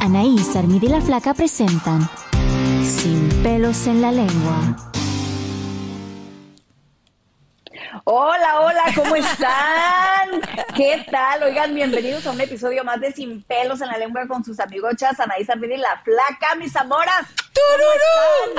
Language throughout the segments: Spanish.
Anaís, Armida y la Flaca presentan Sin pelos en la lengua. Hola, hola, ¿cómo están? ¿Qué tal? Oigan, bienvenidos a un episodio más de Sin pelos en la lengua con sus amigochas Anaís Armida y la Flaca, mis amoras.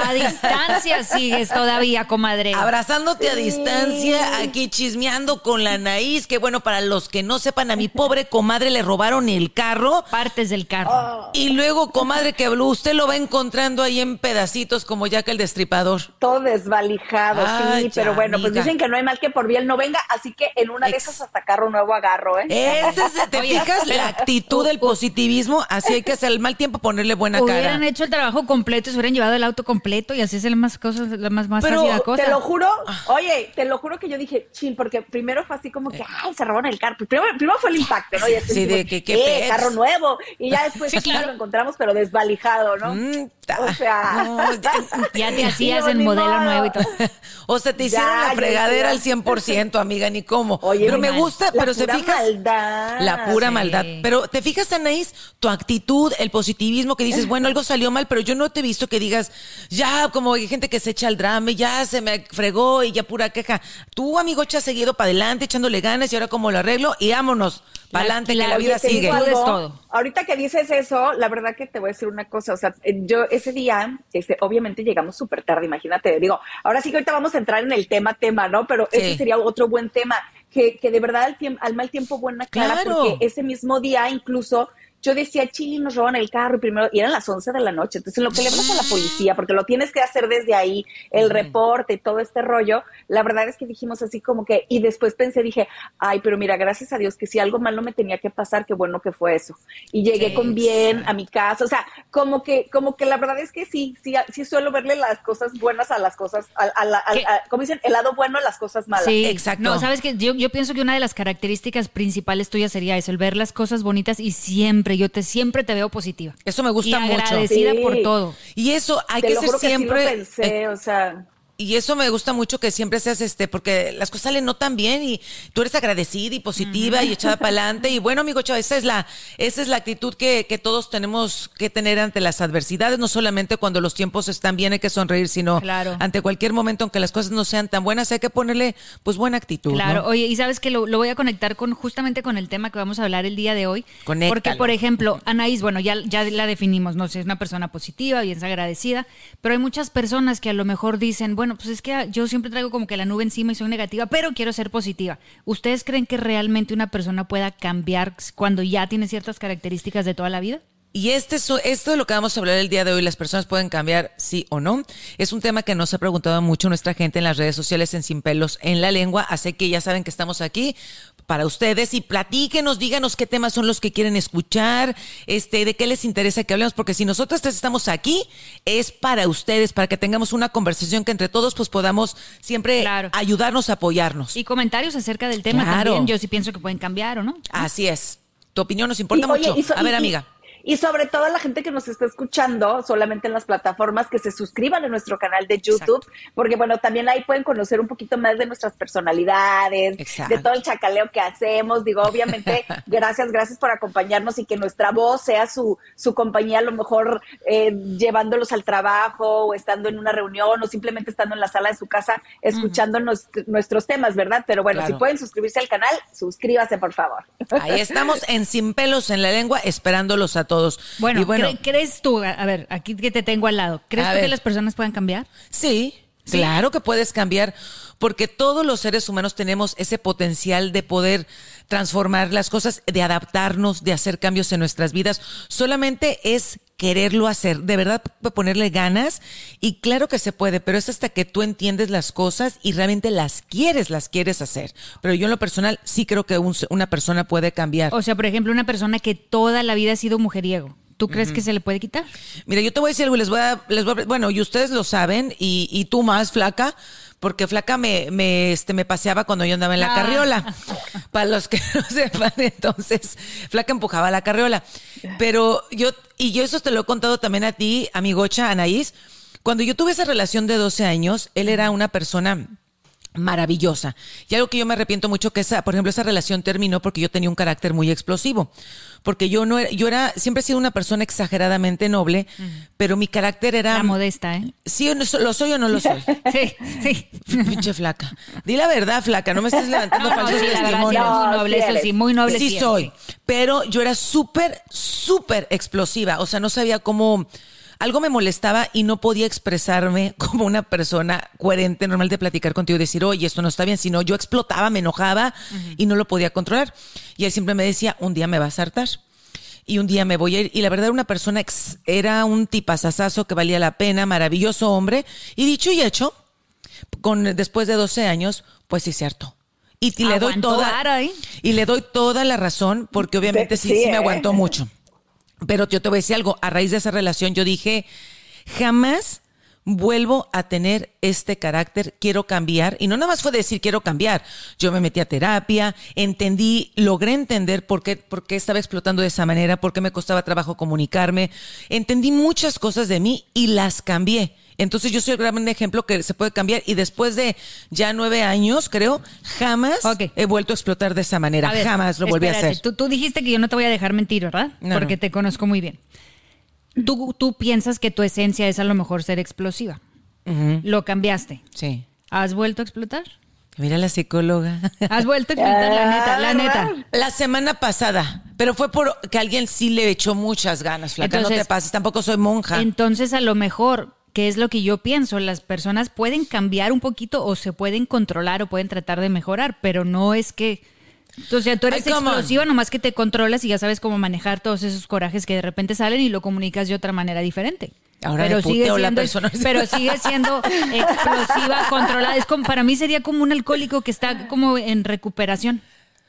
A distancia sigues todavía, comadre. Abrazándote a distancia, aquí chismeando con la Anaís, que bueno, para los que no sepan, a mi pobre comadre le robaron el carro. Partes del carro. Oh. Y luego, comadre, que usted lo va encontrando ahí en pedacitos como ya que el destripador. Todo desvalijado, Ay, sí, ya, pero bueno, pues dicen que no hay mal que por bien no venga, así que en una de esas hasta carro nuevo agarro, ¿eh? Ese es, ¿te Oye, fijas? La actitud del positivismo, así hay que hacer el mal tiempo ponerle buena Hubieran cara. hecho el trabajo completo, se hubieran llevado el auto completo y así es el más cosas, la más, más Pero fácil la cosa. Te lo juro, oye, te lo juro que yo dije, chin, porque primero fue así como que, ay, se robaron el carro. Primero, primero fue el impacto, ¿no? Y después Sí, de que, qué eh, carro nuevo. Y ya después Sí, claro. lo encontramos, pero desvalijado, ¿no? Mm, ta- O sea, no, ya- Ya te hacías el modelo modo. nuevo y todo. O sea, te hicieron Ya, la fregadera al 100%, amiga, ni cómo. Oye, Pero me mal. gusta, la pero se pura fijas. maldad. La pura Sí. maldad. Pero te fijas, Anaís, tu actitud, el positivismo que dices, bueno, algo salió mal, pero yo no te he visto que digas, ya, como hay gente que se echa al drama, y ya se me fregó y ya pura queja. Tú, amigocha, has seguido para adelante, echándole ganas y ahora como lo arreglo y vámonos, para adelante, que la- vida sigue. algo, todo. Ahorita que dices eso, la verdad que te voy a decir una cosa. O sea, yo ese día, este, obviamente llegamos súper tarde, imagínate. Digo, ahora sí que ahorita vamos a entrar en el tema, tema, ¿no? Pero Sí. ese sería otro buen tema. Que, que de verdad al, al mal tiempo buena cara, Claro. porque ese mismo día incluso yo decía, chile, nos roban el carro y primero, y eran las 11 de la noche. Entonces, en lo que le hablas a la policía, porque lo tienes que hacer desde ahí, el reporte y todo este rollo, la verdad es que dijimos así como que, y después pensé, dije, ay, pero mira, gracias a Dios que si algo mal no me tenía que pasar, qué bueno que fue eso. Y llegué con bien a mi casa, o sea, como que, como que la verdad es que sí, sí, sí suelo verle las cosas buenas a las cosas, a, a la- a- como dicen, el lado bueno a las cosas malas. Sí, Exacto. No, sabes que yo, yo pienso que una de las características principales tuyas sería eso, el ver las cosas bonitas y siempre, yo te siempre te veo positiva. Eso me gusta y mucho. agradecida Sí. por todo. Y eso hay Te que lo ser juro que sí lo siempre. pensé, eh, o sea... Y eso me gusta mucho que siempre seas este, porque las cosas salen no tan bien y tú eres agradecida y positiva y echada para adelante. Y bueno, amigo Chava, esa es la, esa es la actitud que, que todos tenemos que tener ante las adversidades, no solamente cuando los tiempos están bien hay que sonreír, sino Claro. ante cualquier momento, aunque las cosas no sean tan buenas, hay que ponerle pues buena actitud. Claro, ¿no? oye, y sabes que lo, lo voy a conectar con justamente con el tema que vamos a hablar el día de hoy. Conéctalo. Porque, por ejemplo, Anaís, bueno, ya, ya la definimos, no sé, es una persona positiva es agradecida, pero hay muchas personas que a lo mejor dicen, bueno, pues es que yo siempre traigo como que la nube encima y soy negativa, pero quiero ser positiva. ¿Ustedes creen que realmente una persona pueda cambiar cuando ya tiene ciertas características de toda la vida? Y este, es- esto de lo que vamos a hablar el día de hoy, las personas pueden cambiar sí o no, es un tema que nos ha preguntado mucho nuestra gente en las redes sociales en Sin Pelos en la Lengua, así que ya saben que estamos aquí para ustedes y platíquenos, díganos qué temas son los que quieren escuchar, este, de qué les interesa que hablemos, porque si nosotros tres estamos aquí, es para ustedes, para que tengamos una conversación que entre todos pues podamos siempre Claro. ayudarnos a apoyarnos. Y comentarios acerca del tema Claro. también, yo sí pienso que pueden cambiar o no. Así es. Tu opinión nos importa Y, mucho. so- a ver, y- amiga. Y sobre todo a la gente que nos está escuchando solamente en las plataformas, que se suscriban a nuestro canal de YouTube, porque bueno, también ahí pueden conocer un poquito más de nuestras personalidades, de todo el chacaleo que hacemos. Digo, obviamente, gracias, gracias por acompañarnos y que nuestra voz sea su, su compañía, a lo mejor eh, llevándolos al trabajo o estando en una reunión o simplemente estando en la sala de su casa escuchando nuestros temas, ¿verdad? Pero bueno, si pueden suscribirse al canal, suscríbase, por favor. Ahí estamos en Sin Pelos en la Lengua, esperándolos a todos. Bueno, ¿crees tú, a ver, aquí que te tengo al lado, ¿crees tú que las personas puedan cambiar? Sí, claro que puedes cambiar, porque todos los seres humanos tenemos ese potencial de poder transformar las cosas, de adaptarnos, de hacer cambios en nuestras vidas. Solamente es quererlo hacer, de verdad ponerle ganas y claro que se puede, pero es hasta que tú entiendes las cosas y realmente las quieres, las quieres hacer. Pero yo en lo personal sí creo que una persona puede cambiar. O sea, por ejemplo, una persona que toda la vida ha sido mujeriego. ¿Tú crees que se le puede quitar? Mira, yo te voy a decir algo, les voy a, les voy a, bueno, y ustedes lo saben, y, y tú más, flaca, porque Flaca me, me, este, me paseaba cuando yo andaba en la ah. carriola. Para los que no sepan, entonces, Flaca empujaba la carriola. Pero yo, y yo eso te lo he contado también a ti, a mi gocha, Anaís. Cuando yo tuve esa relación de 12 años, él era una persona maravillosa. Y algo que yo me arrepiento mucho que esa, por ejemplo, esa relación terminó porque yo tenía un carácter muy explosivo. Porque yo no era, yo era, siempre he sido una persona exageradamente noble, pero mi carácter era. La modesta, ¿eh? Sí, lo soy o no lo soy. sí, sí. Pinche flaca. Di la verdad, flaca, no me estés levantando falsos testimonios. muy noble, eso sí, muy noble. Sí, soy. Pero yo era súper, súper explosiva. O sea, no sabía cómo algo me molestaba y no podía expresarme como una persona coherente, normal de platicar contigo y decir, oye, esto no está bien, sino yo explotaba, me enojaba y no lo podía controlar. Y él siempre me decía, un día me vas a hartar y un día me voy a ir. Y la verdad era una persona, era un tipazazazo que valía la pena, maravilloso hombre. Y dicho y hecho, con, después de 12 años, pues sí se hartó. Y, le doy toda y le doy toda la razón porque obviamente sí, sí me aguantó mucho. Pero yo te voy a decir algo, a raíz de esa relación yo dije, jamás vuelvo a tener este carácter, quiero cambiar. Y no nada más fue decir quiero cambiar. Yo me metí a terapia, entendí, logré entender por qué, por qué estaba explotando de esa manera, por qué me costaba trabajo comunicarme. Entendí muchas cosas de mí y las cambié. Entonces yo soy el gran ejemplo que se puede cambiar y después de ya nueve años, creo, jamás he vuelto a explotar de esa manera. jamás lo volví a hacer. Tú, tú, dijiste que yo no te voy a dejar mentir, ¿verdad? Porque te conozco muy bien. Tú, tú piensas que tu esencia es a lo mejor ser explosiva. Lo cambiaste. Sí. ¿Has vuelto a explotar? Mira la psicóloga. Has vuelto a explotar, la neta, la neta. La semana pasada, pero fue por que alguien sí le echó muchas ganas, flaca, no te pases, tampoco soy monja. Entonces, a lo mejor que es lo que yo pienso, las personas pueden cambiar un poquito o se pueden controlar o pueden tratar de mejorar, pero no es que... Sea, tú eres explosiva, nomás que te controlas y ya sabes cómo manejar todos esos corajes que de repente salen y lo comunicas de otra manera diferente. Ahora pero sigue siendo, la persona. pero sigue siendo explosiva, controlada. Es como, para mí sería como un alcohólico que está como en recuperación.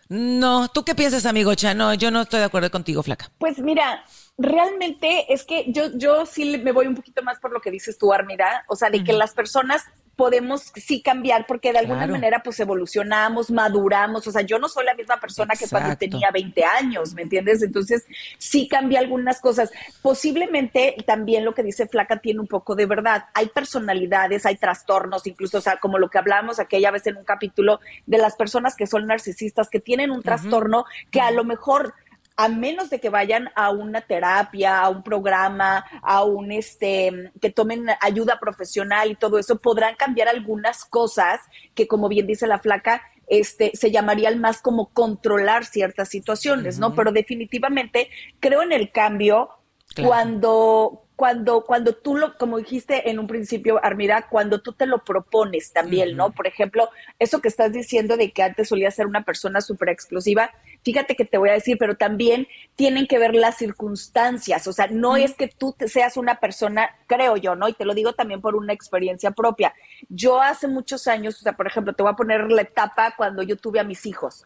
No, ¿tú qué piensas, amigo Chano? yo no estoy de acuerdo contigo, flaca. Pues mira, realmente es que yo, yo sí me voy un poquito más por lo que dices tú, Armida, o sea, de que las personas podemos sí cambiar porque de alguna manera pues evolucionamos, maduramos, o sea, yo no soy la misma persona que cuando tenía 20 años, ¿me entiendes? Entonces, sí cambia algunas cosas. Posiblemente también lo que dice Flaca tiene un poco de verdad. Hay personalidades, hay trastornos, incluso, o sea, como lo que hablamos aquella vez en un capítulo de las personas que son narcisistas, que tienen un trastorno que a lo mejor a menos de que vayan a una terapia, a un programa, a un este, que tomen ayuda profesional y todo eso, podrán cambiar algunas cosas que, como bien dice la flaca, este, se llamarían más como controlar ciertas situaciones, ¿no? Pero definitivamente creo en el cambio cuando, cuando, cuando tú lo, como dijiste en un principio, Armida, cuando tú te lo propones también, ¿no? Por ejemplo, eso que estás diciendo de que antes solía ser una persona súper explosiva, fíjate que te voy a decir, pero también tienen que ver las circunstancias, o sea, no es que tú seas una persona, creo yo, ¿no? Y te lo digo también por una experiencia propia. Yo hace muchos años, o sea, por ejemplo, te voy a poner la etapa cuando yo tuve a mis hijos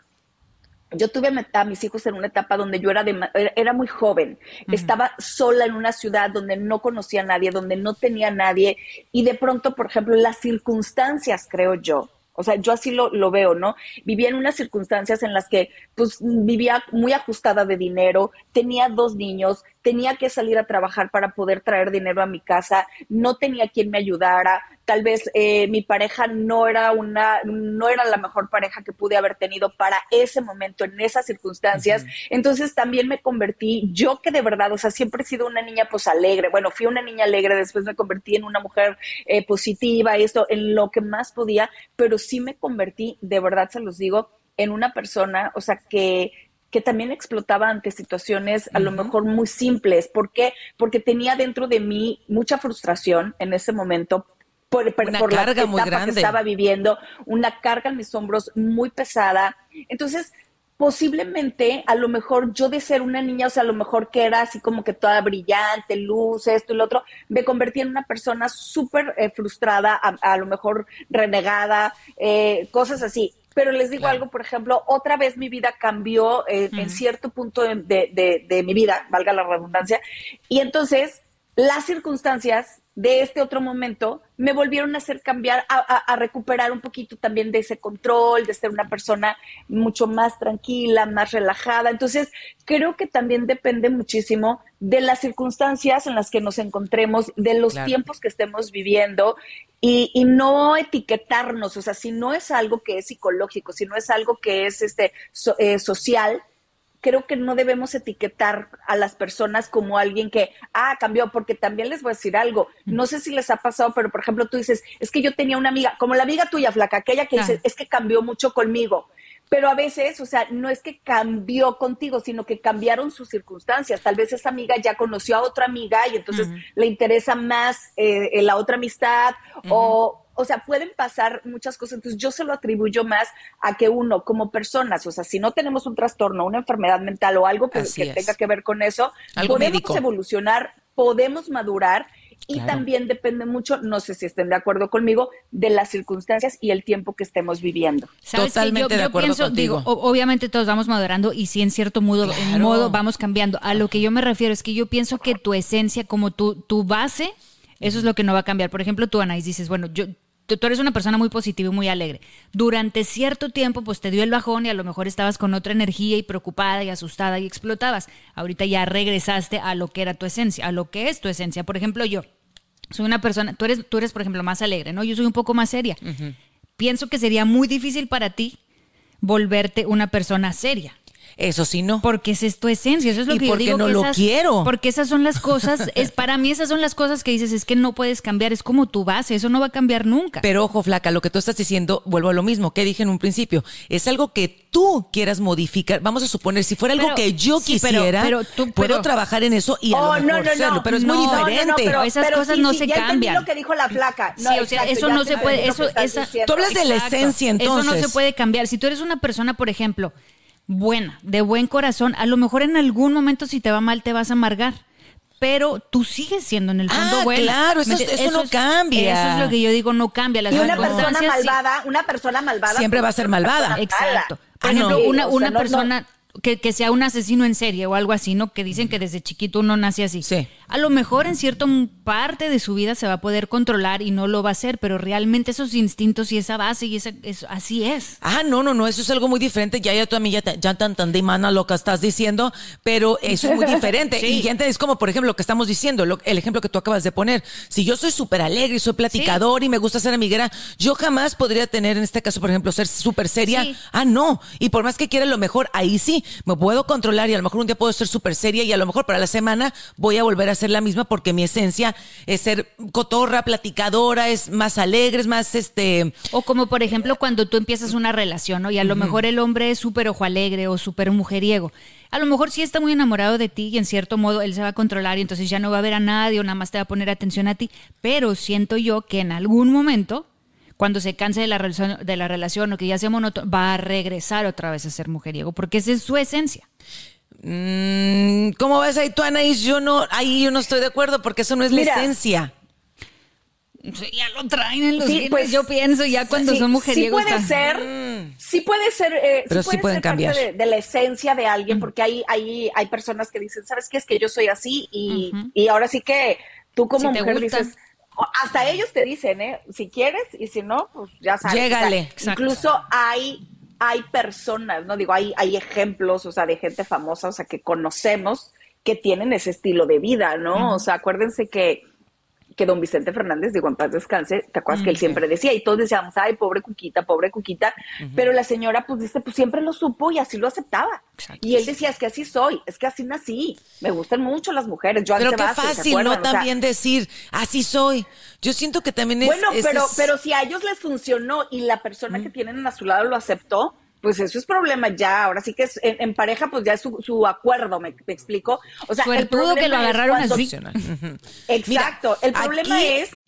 yo tuve a mis hijos en una etapa donde yo era, era muy joven, estaba sola en una ciudad donde no conocía a nadie, donde no tenía a nadie, y de pronto, por ejemplo, las circunstancias, creo yo, O sea, yo así lo, lo veo, ¿no? Vivía en unas circunstancias en las que, pues, vivía muy ajustada de dinero, tenía dos niños, tenía que salir a trabajar para poder traer dinero a mi casa, no tenía quien me ayudara, tal vez eh, mi pareja no era una, no era la mejor pareja que pude haber tenido para ese momento, en esas circunstancias. Entonces también me convertí, yo que de verdad, o sea, siempre he sido una niña pues alegre, bueno, fui una niña alegre, después me convertí en una mujer eh, positiva esto, en lo que más podía, pero sí me convertí, de verdad se los digo, en una persona, o sea, que que también explotaba ante situaciones a lo mejor muy simples. ¿Por qué? Porque tenía dentro de mí mucha frustración en ese momento por, una carga muy grande. que estaba viviendo, una carga en mis hombros muy pesada. Entonces, posiblemente, a lo mejor yo de ser una niña, o sea, a lo mejor que era así como que toda brillante, luz, esto y lo otro, me convertí en una persona súper eh, frustrada, a, lo mejor renegada, eh, cosas así. Pero les digo algo, por ejemplo, otra vez mi vida cambió eh, en cierto punto de, mi vida, valga la redundancia, y entonces las circunstancias de este otro momento me volvieron a hacer cambiar, a, recuperar un poquito también de ese control, de ser una persona mucho más tranquila, más relajada. Entonces, creo que también depende muchísimo de las circunstancias en las que nos encontremos, de los tiempos que estemos viviendo y, no etiquetarnos, o sea, si no es algo que es psicológico, si no es algo que es este eh, social, creo que no debemos etiquetar a las personas como alguien que, ah, cambió, porque también les voy a decir algo, no sé si les ha pasado, pero por ejemplo tú dices, es que yo tenía una amiga, como la amiga tuya, flaca, aquella que dice, es que cambió mucho conmigo pero a veces, o sea, no es que cambió contigo, sino que cambiaron sus circunstancias. Tal vez esa amiga ya conoció a otra amiga y entonces le interesa más eh, la otra amistad o, o sea, pueden pasar muchas cosas. Entonces yo se lo atribuyo más a que uno como personas, o sea, si no tenemos un trastorno, una enfermedad mental o algo que, tenga que ver con eso, podemos evolucionar, podemos madurar y también depende mucho, no sé si estén de acuerdo conmigo, de las circunstancias y el tiempo que estemos viviendo. Totalmente de acuerdo pienso, Digo, obviamente todos vamos madurando y sí en cierto modo, en modo vamos cambiando. A lo que yo me refiero es que yo pienso que tu esencia, como tu, tu base, eso es lo que no va a cambiar. Por ejemplo, tú, Anaís, dices, bueno, yo tú, eres una persona muy positiva y muy alegre. Durante cierto tiempo, pues te dio el bajón y a lo mejor estabas con otra energía y preocupada y asustada y explotabas. Ahorita ya regresaste a lo que era tu esencia, a lo que es tu esencia. Por ejemplo, yo soy una persona, tú eres, tú eres, por ejemplo, más alegre, ¿no? Yo soy un poco más seria. Pienso que sería muy difícil para ti volverte una persona seria. Eso sí no. Porque esa es tu esencia, eso es lo que yo digo. no lo quiero. Porque esas son las cosas, es para mí esas son las cosas que dices, es que no puedes cambiar, es como tu base, eso no va a cambiar nunca. Pero ojo, flaca, lo que tú estás diciendo, vuelvo a lo mismo que dije en un principio, es algo que tú quieras modificar. Vamos a suponer, si fuera algo que yo quisiera, pero, tú, puedo trabajar en eso y a lo oh, mejor no, no, pero es muy diferente. pero, esas cosas no se cambian. lo que dijo la flaca. sí, o sea, eso no se puede, eso, esa, tú hablas de la esencia entonces. Eso no se puede cambiar. Si tú eres una persona, por ejemplo, buena, de buen corazón, a lo mejor en algún momento si te va mal te vas a amargar. Pero tú sigues siendo en el fondo ah, buena. Claro, eso, no cambia. Eso es lo que yo digo, no cambia. y una persona malvada, una persona malvada siempre va a ser malvada. Exacto. Por ah, ejemplo, una, una persona que, que, sea un asesino en serie o algo así, ¿no? Que dicen que desde chiquito uno nace así. Sí. A lo mejor en cierta parte de su vida se va a poder controlar y no lo va a hacer, pero realmente esos instintos y esa base y esa, eso, así es. Ah, no, no, no, eso es algo muy diferente. Ya, ya tú a mí ya, te, ya tan, tan de mana lo que estás diciendo, pero eso es muy diferente. Y gente es como, por ejemplo, lo que estamos diciendo, el ejemplo que tú acabas de poner. Si yo soy súper alegre y soy platicador y me gusta ser amiguera, yo jamás podría tener, en este caso, por ejemplo, ser súper seria. Ah, no. Y por más que quiera lo mejor, ahí sí me puedo controlar y a lo mejor un día puedo ser súper seria y a lo mejor para la semana voy a volver a ser la misma porque mi esencia es ser cotorra, platicadora, es más alegre, es más este... O como por ejemplo cuando tú empiezas una relación, ¿no? Y a lo mejor el hombre es súper ojo alegre o súper mujeriego. A lo mejor sí está muy enamorado de ti y en cierto modo él se va a controlar y entonces ya no va a ver a nadie o nada más te va a poner atención a ti. Pero siento yo que en algún momento cuando se canse de la relación, de la relación o que ya sea monótono, va a regresar otra vez a ser mujeriego, porque esa es su esencia. Mm, ¿Cómo ves ahí tú, Anaís? Yo no, ahí yo no estoy de acuerdo porque eso no es la esencia. ya lo traen en los sí, pues yo pienso ya cuando son mujeriegos. Sí puede ser, mm. sí puede ser, eh, pero sí, pueden cambiar de, la esencia de alguien, porque hay, hay, hay personas que dicen, ¿sabes qué? Es que yo soy así y, y ahora sí que tú como mujer dices, hasta ellos te dicen, ¿eh? Si quieres y si no, pues ya sabes. Llégale. incluso hay, hay personas, no digo, hay, hay ejemplos, o sea, de gente famosa, o sea, que conocemos que tienen ese estilo de vida, ¿no? O sea, acuérdense que que don Vicente Fernández, digo, en paz descanse, ¿te acuerdas que él siempre decía? Y todos decíamos, ay, pobre Cuquita, pobre Cuquita, pero la señora, pues dice, pues siempre lo supo y así lo aceptaba. Y él decía, es que así soy, es que así nací, me gustan mucho las mujeres. Yo pero qué fácil, ¿no? también decir, así soy. Yo siento que también es... Bueno, pero, pero si a ellos les funcionó y la persona que tienen a su lado lo aceptó, pues eso es problema ya. Ahora sí que es, en, pareja, pues ya es su, acuerdo, me, explico. O sea, el problema que lo agarraron así. Exacto. el problema es.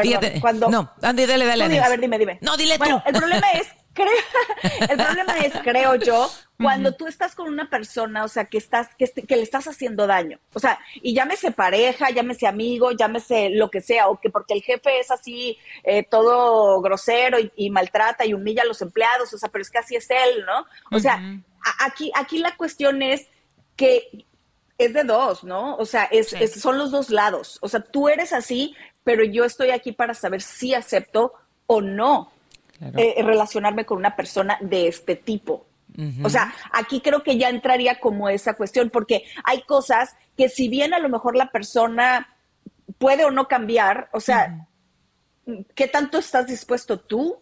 Fíjate, cuando, no, Andy, dale, dale. a ver, dime, dime. No, dile bueno, El problema es, creo, el problema es, creo yo, cuando tú estás con una persona, o sea, que estás, que, que, le estás haciendo daño. O sea, y llámese pareja, llámese amigo, llámese lo que sea, o que porque el jefe es así, eh, todo grosero y, maltrata y humilla a los empleados, o sea, pero es que así es él, ¿no? O sea, aquí, aquí la cuestión es que es de dos, ¿no? O sea, es, son los dos lados. O sea, tú eres así, pero yo estoy aquí para saber si acepto o no eh, relacionarme con una persona de este tipo. O sea, aquí creo que ya entraría como esa cuestión, porque hay cosas que si bien a lo mejor la persona puede o no cambiar, o sea, ¿qué tanto estás dispuesto tú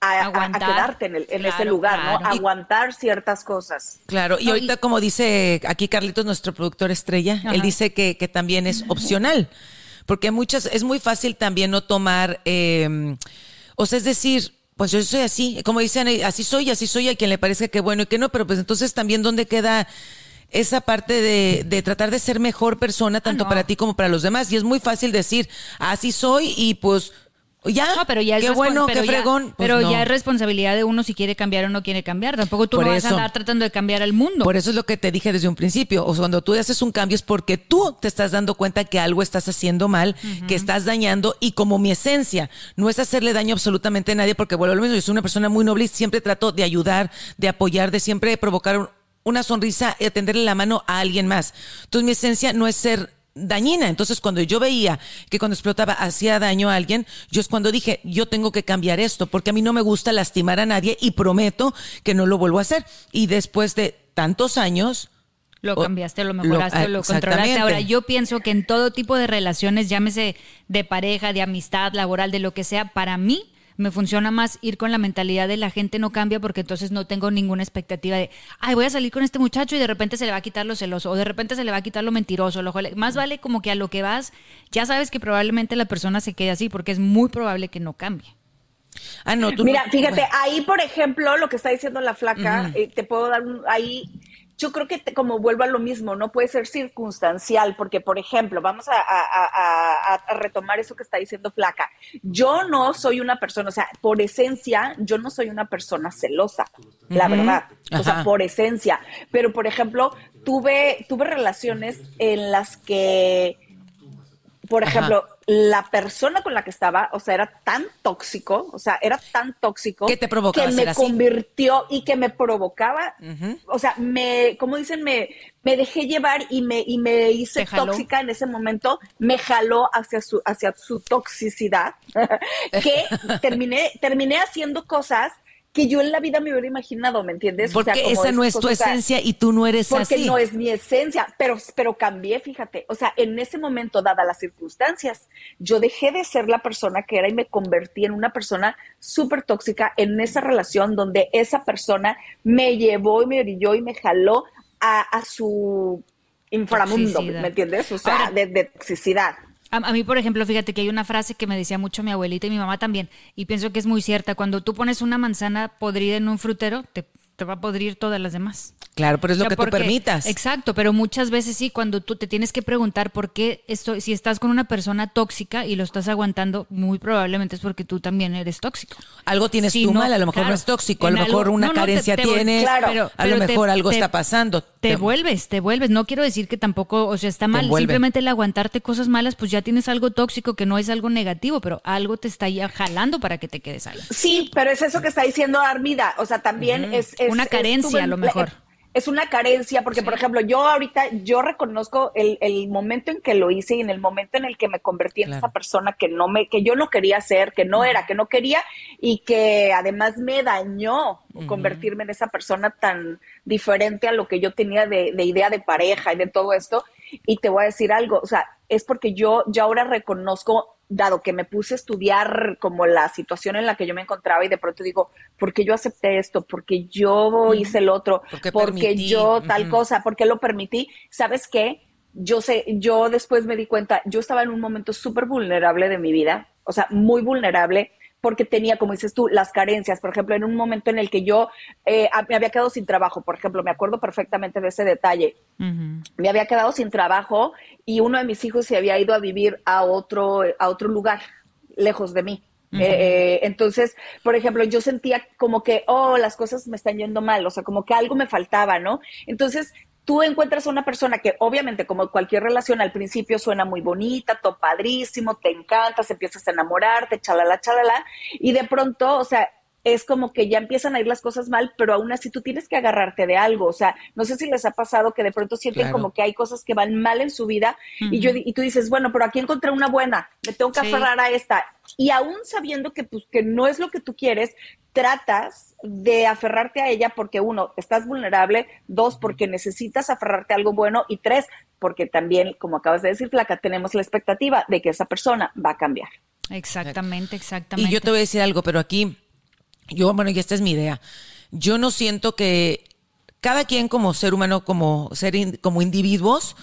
a, quedarte en, ese lugar, ¿no? aguantar ciertas cosas. Claro, y ahorita como dice aquí Carlitos, nuestro productor estrella, él dice que, que también es opcional porque muchas, es muy fácil también no tomar, eh, o sea, es decir, pues yo soy así, como dicen, así soy, así soy a quien le parece que bueno y que no, pero pues entonces también dónde queda esa parte de, de tratar de ser mejor persona, tanto ah, para ti como para los demás. Y es muy fácil decir, así soy y pues ya, no, pero ya qué bueno, qué fregón. Pues pero ya es responsabilidad de uno si quiere cambiar o no quiere cambiar. Tampoco tú no vas a andar tratando de cambiar al mundo. Por eso es lo que te dije desde un principio. O sea, cuando tú haces un cambio es porque tú te estás dando cuenta que algo estás haciendo mal, que estás dañando. Y como mi esencia no es hacerle daño absolutamente a nadie, porque bueno, lo mismo, yo soy una persona muy noble y siempre trato de ayudar, de apoyar, de siempre provocar una sonrisa y atenderle la mano a alguien más. Entonces mi esencia no es ser dañina. Entonces, cuando yo veía que cuando explotaba hacía daño a alguien, yo es cuando dije, yo tengo que cambiar esto, porque a mí no me gusta lastimar a nadie y prometo que no lo vuelvo a hacer. Y después de tantos años... Lo cambiaste, lo mejoraste, lo, lo controlaste. Ahora, yo pienso que en todo tipo de relaciones, llámese de pareja, de amistad, laboral, de lo que sea, para mí me funciona más ir con la mentalidad de la gente no cambia porque entonces no tengo ninguna expectativa de, ay, voy a salir con este muchacho y de repente se le va a quitar lo celoso o de repente se le va a quitar lo mentiroso. Lo, más vale como que a lo que vas, ya sabes que probablemente la persona se quede así porque es muy probable que no cambie. Ah, no, Mira, fíjate, ahí por ejemplo, lo que está diciendo la flaca, eh, te puedo dar un, ahí yo creo que como vuelvo a lo mismo, no puede ser circunstancial, porque, por ejemplo, vamos a, retomar eso que está diciendo Flaca. Yo no soy una persona, o sea, por esencia, yo no soy una persona celosa, la verdad, o sea, por esencia. Pero, por ejemplo, tuve, tuve relaciones en las que, por ejemplo, la persona con la que estaba, o sea, era tan tóxico, o sea, era tan tóxico que, te que me convirtió y que me provocaba, o sea, me, como dicen, me, me dejé llevar y me, y me hice tóxica en ese momento, me jaló hacia su, hacia su toxicidad, que terminé, terminé haciendo cosas que yo en la vida me hubiera imaginado, ¿me entiendes? Porque esa no es tu esencia y tú no eres porque así. Porque no es mi esencia, pero, pero cambié, fíjate. O sea, en ese momento, dadas las circunstancias, yo dejé de ser la persona que era y me convertí en una persona súper tóxica en esa relación donde esa persona me llevó y me orilló y me jaló a, su inframundo, ¿me entiendes? O sea, de, de toxicidad. A, mí, por ejemplo, fíjate que hay una frase que me decía mucho mi abuelita y mi mamá también, y pienso que es muy cierta. Cuando tú pones una manzana podrida en un frutero, te, te va a podrir todas las demás. Claro, pero es lo que tú permitas. Exacto, pero muchas veces sí, cuando tú te tienes que preguntar por qué esto, si estás con una persona tóxica y lo estás aguantando, muy probablemente es porque tú también eres tóxico. Algo tienes tú mal, a lo mejor no es tóxico, a lo mejor una carencia tienes, claro, a lo mejor algo está pasando. Te, vuelves, te vuelves. No quiero decir que tampoco, o sea, está mal. Simplemente el aguantarte cosas malas, pues ya tienes algo tóxico que no es algo negativo, pero algo te está ya jalando para que te quedes ahí. Sí, pero es eso que está diciendo Armida. O sea, también es, Una carencia, a lo mejor es una carencia, porque por ejemplo, yo ahorita, yo reconozco el, el, momento en que lo hice y en el momento en el que me convertí en esa persona que no me, que yo no quería ser, que no era, que no quería, y que además me dañó convertirme en esa persona tan diferente a lo que yo tenía de, de idea de pareja y de todo esto. Y te voy a decir algo, o sea, es porque yo, yo ahora reconozco dado que me puse a estudiar como la situación en la que yo me encontraba y de pronto digo, porque yo acepté esto? porque yo hice el otro? porque yo tal cosa? ¿Por qué lo permití? ¿Sabes qué? Yo sé, yo después me di cuenta, yo estaba en un momento súper vulnerable de mi vida, o sea, muy vulnerable porque tenía, como dices tú, las carencias. Por ejemplo, en un momento en el que yo eh, me había quedado sin trabajo, por ejemplo, me acuerdo perfectamente de ese detalle. Me había quedado sin trabajo y uno de mis hijos se había ido a vivir a otro, a otro lugar, lejos de mí. Eh, eh, entonces, por ejemplo, yo sentía como que, oh, las cosas me están yendo mal, o sea, como que algo me faltaba, ¿no? Entonces, tú encuentras a una persona que obviamente como cualquier relación al principio suena muy bonita, todo padrísimo, te encanta, se empiezas a enamorarte, chalala, chalala, y de pronto, o sea, es como que ya empiezan a ir las cosas mal, pero aún así tú tienes que agarrarte de algo. O sea, no sé si les ha pasado que de pronto sienten como que hay cosas que van mal en su vida y, yo, y tú dices, bueno, pero aquí encontré una buena, me tengo que aferrar a esta. Y aún sabiendo que, pues, que no es lo que tú quieres, tratas de aferrarte a ella porque uno, estás vulnerable, dos, porque necesitas aferrarte a algo bueno y tres, porque también, como acabas de decir, Flaca, tenemos la expectativa de que esa persona va a cambiar. Exactamente, exactamente. Y yo te voy a decir algo, pero aquí yo, bueno, y esta es mi idea. Yo no siento que cada quien como ser humano, como ser, como individuos,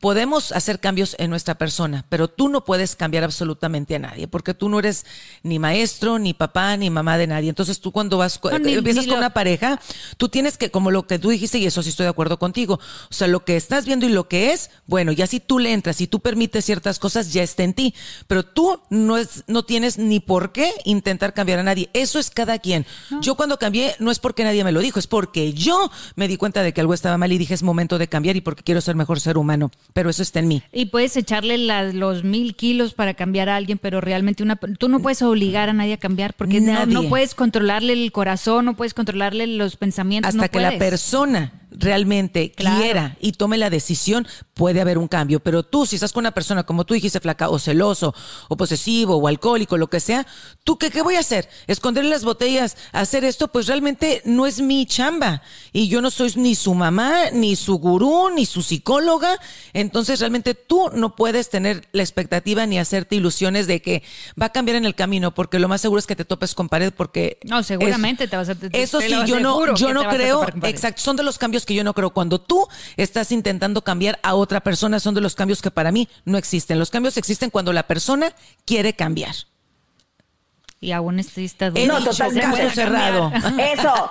podemos hacer cambios en nuestra persona, pero tú no puedes cambiar absolutamente a nadie, porque tú no eres ni maestro, ni papá, ni mamá de nadie. Entonces tú cuando vas, empiezas con una pareja, tú tienes que, como lo que tú dijiste, y eso sí estoy de acuerdo contigo, o sea, lo que estás viendo y lo que es, bueno, ya si tú le entras y tú permites ciertas cosas, ya está en ti, pero tú no, es, no tienes ni por qué intentar cambiar a nadie. Eso es cada quien. Yo cuando cambié, no es porque nadie me lo dijo, es porque yo me di cuenta de que algo estaba mal y dije es momento de cambiar y porque quiero ser mejor ser humano pero eso está en mí. Y puedes echarle los mil kilos para cambiar a alguien, pero realmente una, tú no puedes obligar a nadie a cambiar porque no, no, puedes controlarle el corazón, no puedes controlarle los pensamientos. Hasta que la persona realmente quiera y tome la decisión, puede haber un cambio. Pero tú, si estás con una persona, como tú dijiste, flaca, o celoso, o posesivo, o alcohólico, lo que sea, ¿tú qué, qué voy a hacer? ¿Esconderle las botellas? ¿Hacer esto? Pues realmente no es mi chamba. Y yo no soy ni su mamá, ni su gurú, ni su psicóloga. Entonces realmente tú no puedes tener la expectativa ni hacerte ilusiones de que va a cambiar en el camino, porque lo más seguro es que te topes con pared, porque... No, seguramente te vas a... eso sí, yo no, yo no creo... Exacto, son de los cambios que yo no creo. Cuando tú estás intentando cambiar a otra persona, son de los cambios que para mí no existen. Los cambios existen cuando la persona quiere cambiar. Y aún está No, caso cerrado. Eso.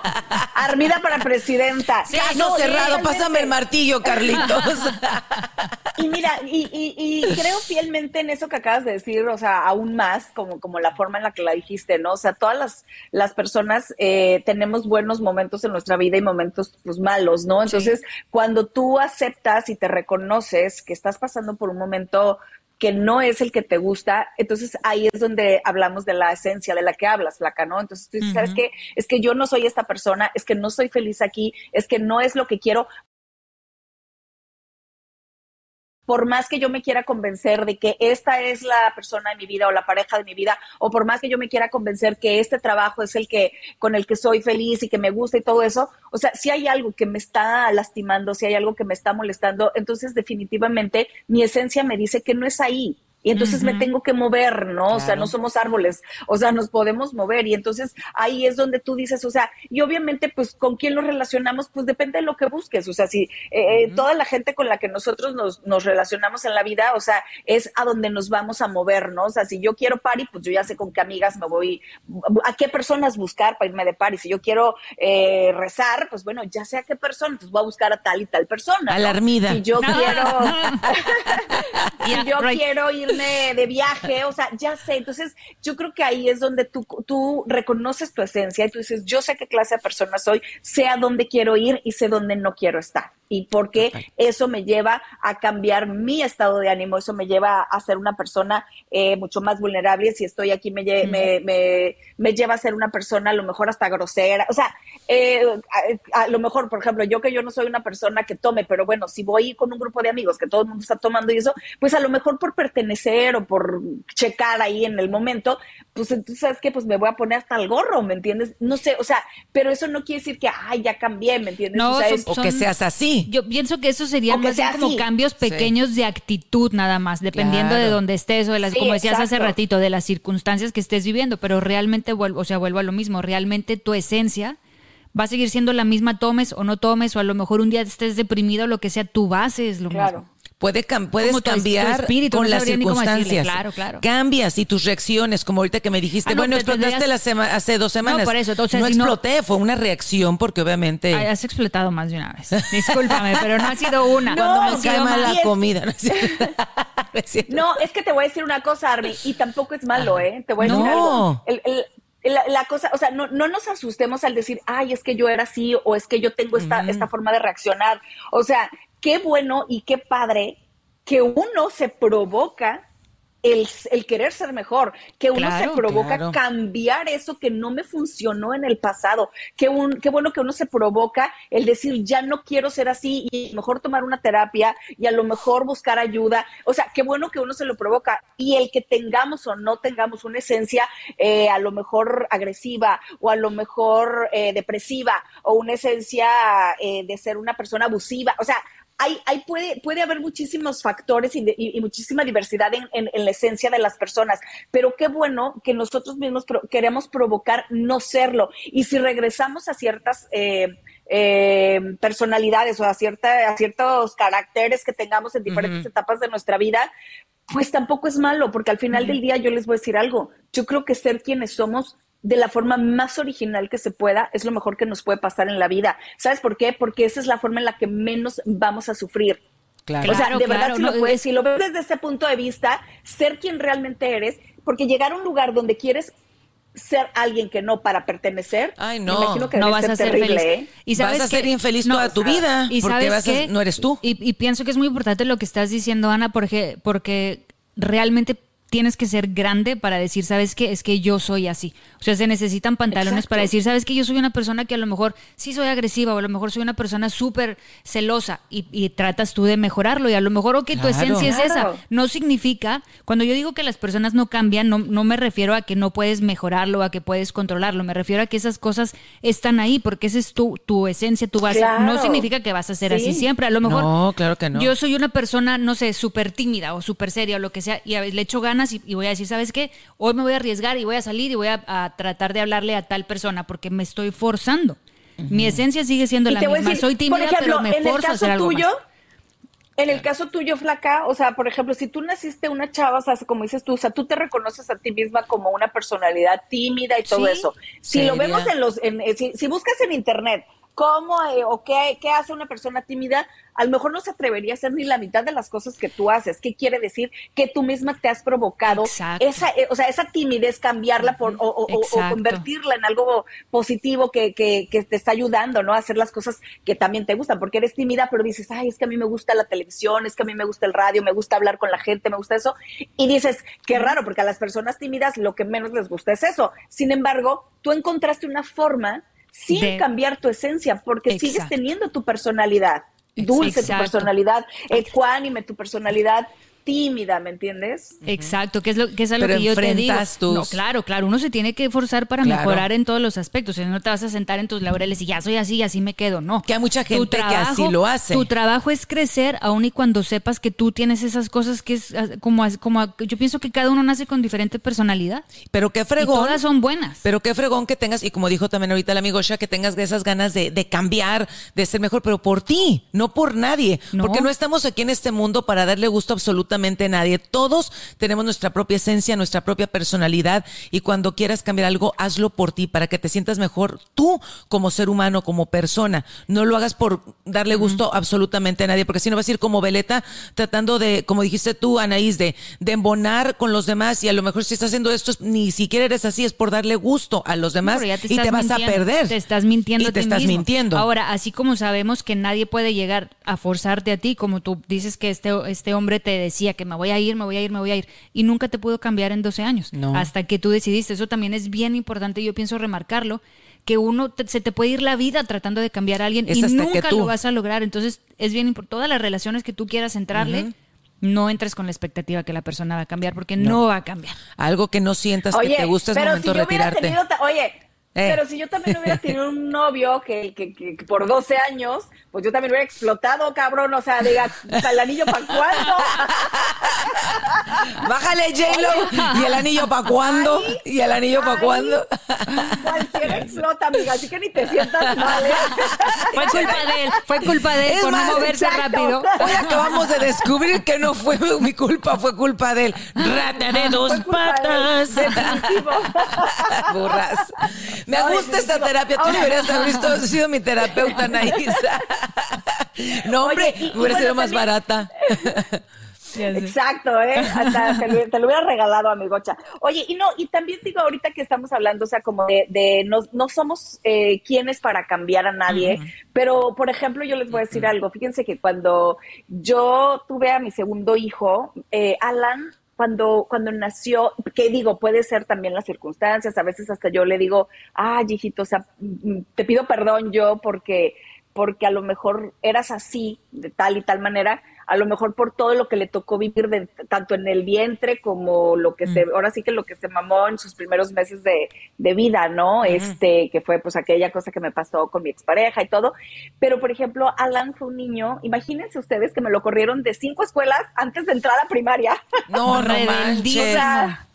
Armida para presidenta. caso cerrado. Pásame el martillo, Carlitos. y mira, y, creo fielmente en eso que acabas de decir, o sea, aún más, como, como la forma en la que la dijiste, ¿no? O sea, todas las, las personas eh, tenemos buenos momentos en nuestra vida y momentos, pues, malos, ¿no? Entonces, cuando tú aceptas y te reconoces que estás pasando por un momento que no es el que te gusta, entonces ahí es donde hablamos de la esencia de la que hablas, flaca, ¿no? Entonces tú dices, ¿sabes qué? Es que yo no soy esta persona, es que no soy feliz aquí, es que no es lo que quiero, por más que yo me quiera convencer de que esta es la persona de mi vida o la pareja de mi vida, o por más que yo me quiera convencer que este trabajo es el que con el que soy feliz y que me gusta y todo eso, o sea, si hay algo que me está lastimando, si hay algo que me está molestando, entonces definitivamente mi esencia me dice que no es ahí. Y entonces me tengo que mover, ¿no? O sea, no somos árboles, o sea, nos podemos mover. Y entonces ahí es donde tú dices, o sea, y obviamente, pues, ¿con quién nos relacionamos? Pues depende de lo que busques. O sea, si eh, eh, toda la gente con la que nosotros nos, nos, relacionamos en la vida, o sea, es a donde nos vamos a mover, ¿no? O sea, si yo quiero party, pues yo ya sé con qué amigas me voy, a qué personas buscar para irme de party. Si yo quiero eh, rezar, pues bueno, ya sé a qué persona, pues voy a buscar a tal y tal persona. A la armida. Si yo quiero, si yo quiero ir de viaje, o sea, ya sé. Entonces, yo creo que ahí es donde tú, tú reconoces tu esencia y tú dices, yo sé qué clase de persona soy, sé a dónde quiero ir y sé dónde no quiero estar. Y porque eso me lleva a cambiar mi estado de ánimo, eso me lleva a ser una persona eh, mucho más vulnerable. Si estoy aquí, me, me, me, lleva a ser una persona a lo mejor hasta grosera. O sea, eh, a, lo mejor, por ejemplo, yo que yo no soy una persona que tome, pero bueno, si voy con un grupo de amigos que todo el mundo está tomando y eso, pues a lo mejor por pertenecer o por checar ahí en el momento, pues entonces, ¿sabes qué? Pues me voy a poner hasta el gorro, ¿me entiendes? No sé, o sea, pero eso no quiere decir que, ay, ya cambié, ¿me entiendes? No, o, que seas así. Yo pienso que eso sería más como cambios pequeños de actitud nada más, dependiendo de dónde estés o de las, como decías hace ratito, de las circunstancias que estés viviendo, pero realmente vuelvo, o sea, vuelvo a lo mismo, realmente tu esencia va a seguir siendo la misma tomes o no tomes, o a lo mejor un día estés deprimido, lo que sea, tu base es lo mismo. Puede puedes cambiar con las circunstancias. Claro, claro. Cambias y tus reacciones, como ahorita que me dijiste, ah, bueno, explotaste la hace dos semanas. No, por eso. no exploté, fue una reacción porque obviamente... has explotado más de una vez. Discúlpame, pero no ha sido una. Cuando me cae mal la comida. No, es, que te voy a decir una cosa, Arby, y tampoco es malo, ¿eh? Te voy a decir algo. la, cosa, o sea, no, no, nos asustemos al decir, ay, es que yo era así o es que yo tengo esta, esta forma de reaccionar. O sea, qué bueno y qué padre que uno se provoca el, querer ser mejor, que uno se provoca cambiar eso que no me funcionó en el pasado, que un, qué bueno que uno se provoca el decir, ya no quiero ser así y mejor tomar una terapia y a lo mejor buscar ayuda, o sea, qué bueno que uno se lo provoca y el que tengamos o no tengamos una esencia eh, a lo mejor agresiva o a lo mejor eh, depresiva o una esencia eh, de ser una persona abusiva, o sea, hay, puede, puede haber muchísimos factores y, muchísima diversidad en, la esencia de las personas, pero qué bueno que nosotros mismos queremos provocar no serlo. Y si regresamos a ciertas eh, eh, personalidades o a, cierta, a ciertos caracteres que tengamos en diferentes etapas de nuestra vida, pues tampoco es malo, porque al final del día yo les voy a decir algo, yo creo que ser quienes somos de la forma más original que se pueda es lo mejor que nos puede pasar en la vida. ¿Sabes por qué? Porque esa es la forma en la que menos vamos a sufrir. Claro. O sea, de verdad, si, lo puedes, si lo ves desde ese punto de vista, ser quien realmente eres, porque llegar a un lugar donde quieres ser alguien que no para pertenecer, Ay, no. imagino que no vas a ser feliz. ¿eh? Y sabes vas a ser infeliz toda tu vida y porque vas a, no eres tú. Y, y, pienso que es muy importante lo que estás diciendo, Ana, porque, porque realmente tienes que ser grande para decir, ¿sabes qué? Es que yo soy así. O sea, se necesitan pantalones para decir, ¿sabes qué? Yo soy una persona que a lo mejor sí soy agresiva o a lo mejor soy una persona súper celosa y, tratas tú de mejorarlo y a lo mejor, ok, tu esencia es esa. No significa, cuando yo digo que las personas no cambian, no, no me refiero a que no puedes mejorarlo, a que puedes controlarlo, me refiero a que esas cosas están ahí porque esa es tu, tu esencia, tu base. No significa que vas a ser así siempre. A lo mejor no, claro que no. yo soy una persona, no sé, súper tímida o súper seria o lo que sea y a veces le echo ganas y, voy a decir, ¿sabes qué? Hoy me voy a arriesgar y voy a salir y voy a, tratar de hablarle a tal persona porque me estoy forzando. Mi esencia sigue siendo la misma. Soy tímida, pero me forzo a hacer algo tuyo, En el caso tuyo, flaca, o sea, por ejemplo, si tú naciste una chava, o sea, como dices tú, o sea, tú te reconoces a ti misma como una personalidad tímida y todo eso. Si lo vemos en los, en, eh, si, si buscas en internet, cómo eh, o qué, qué, hace una persona tímida, a lo mejor no se atrevería a hacer ni la mitad de las cosas que tú haces. ¿Qué quiere decir? Que tú misma te has provocado esa, eh, o sea, esa timidez, cambiarla por, o, convertirla en algo positivo que, que, que, te está ayudando, ¿no? A hacer las cosas que también te gustan, porque eres tímida, pero dices, ay, es que a mí me gusta la televisión, es que a mí me gusta el radio, me gusta hablar con la gente, me gusta eso. Y dices, qué raro, porque a las personas tímidas lo que menos les gusta es eso. Sin embargo, tú encontraste una forma sin cambiar tu esencia, porque sigues teniendo tu personalidad. dulce Exacto. tu personalidad, ecuánime tu personalidad tímida, ¿me entiendes? Exacto, que es lo que es a lo Pero que yo te digo. tus- No, claro, claro, uno se tiene que forzar para Claro. mejorar en todos los aspectos. O sea, no te vas a sentar en tus laureles y ya soy así y así me quedo. No. Que hay mucha gente que así lo hace. Tu trabajo es crecer, aun y cuando sepas que tú tienes esas cosas que es ah, como, como yo pienso que cada uno nace con diferente personalidad. Pero qué Y fregón. todas son buenas. Pero qué fregón que tengas, y como dijo también ahorita el amigo Sha, que tengas esas ganas de, de cambiar, de ser mejor, pero por ti, no por nadie. No. Porque no estamos aquí en este mundo para darle gusto absolutamente nadie. Todos tenemos nuestra propia esencia, nuestra propia personalidad, y cuando quieras cambiar algo, hazlo por ti, para que te sientas mejor tú como ser humano, como persona. No lo hagas por darle gusto absolutamente a nadie, porque si no vas a ir como veleta tratando de, como dijiste tú, Anaís, de, de embonar con los demás, y a lo mejor si estás haciendo esto, ni siquiera eres así, es por darle gusto a los demás te y te vas a perder. Te estás mintiendo. Y te estás mismo. mintiendo. Ahora, así como sabemos que nadie puede llegar a forzarte a ti, como tú dices que este, este hombre te decía que me voy a ir, me voy a ir, me voy a ir, y nunca te pudo cambiar en 12 años. No. Hasta que tú decidiste. Eso también es bien importante, yo pienso remarcarlo, que uno te- se te puede ir la vida tratando de cambiar a alguien Es y nunca tú- lo vas a lograr. Entonces, es bien importante. Todas las relaciones que tú quieras entrarle, no entres con la expectativa que la persona va a cambiar, porque no, va a cambiar. Algo que no sientas que te gusta es momento si de hubiera retirarte. tenido, oye, Eh. pero si yo también hubiera tenido un novio que, que, que- que por 12 años, pues yo también hubiera explotado, cabrón, o sea, diga, ¿el anillo para cuándo? Bájale, J-Lo. ¿Y el anillo para cuándo? ¿Y el anillo para cuándo? Cualquiera explota, amiga, así que ni te sientas mal, ¿eh? Fue culpa de él, fue culpa de él Es por más, no moverse exacto. rápido. Hoy acabamos de descubrir que no fue mi culpa, fue culpa de él. Rata de dos de él, patas. definitivo. Burras. Me No, gusta esta terapia. Tú deberías haber visto- sido mi terapeuta, Anaísa. No, hombre, Oye, y- y hubiera sido más también- barata. Exacto, ¿eh? Hasta te, lo, te lo hubiera regalado, amigocha. Oye, y no, y también digo ahorita que estamos hablando, o sea, como de, de no, no somos eh, quienes para cambiar a nadie, pero, por ejemplo, yo les voy a decir algo. Fíjense que cuando yo tuve a mi segundo hijo, eh, Alan, cuando, cuando nació, que digo, puede ser también las circunstancias, a veces hasta yo le digo, ay, hijito, o sea, mm, te pido perdón yo porque porque a lo mejor eras así, de tal y tal manera, a lo mejor por todo lo que le tocó vivir de, tanto en el vientre como lo que se, ahora sí que lo que se mamó en sus primeros meses de, de vida, ¿no? Este, que fue pues aquella cosa que me pasó con mi expareja y todo. Pero, por ejemplo, Alan fue un niño, imagínense ustedes que me lo corrieron de cinco escuelas antes de entrar a primaria. No, manches. O sea,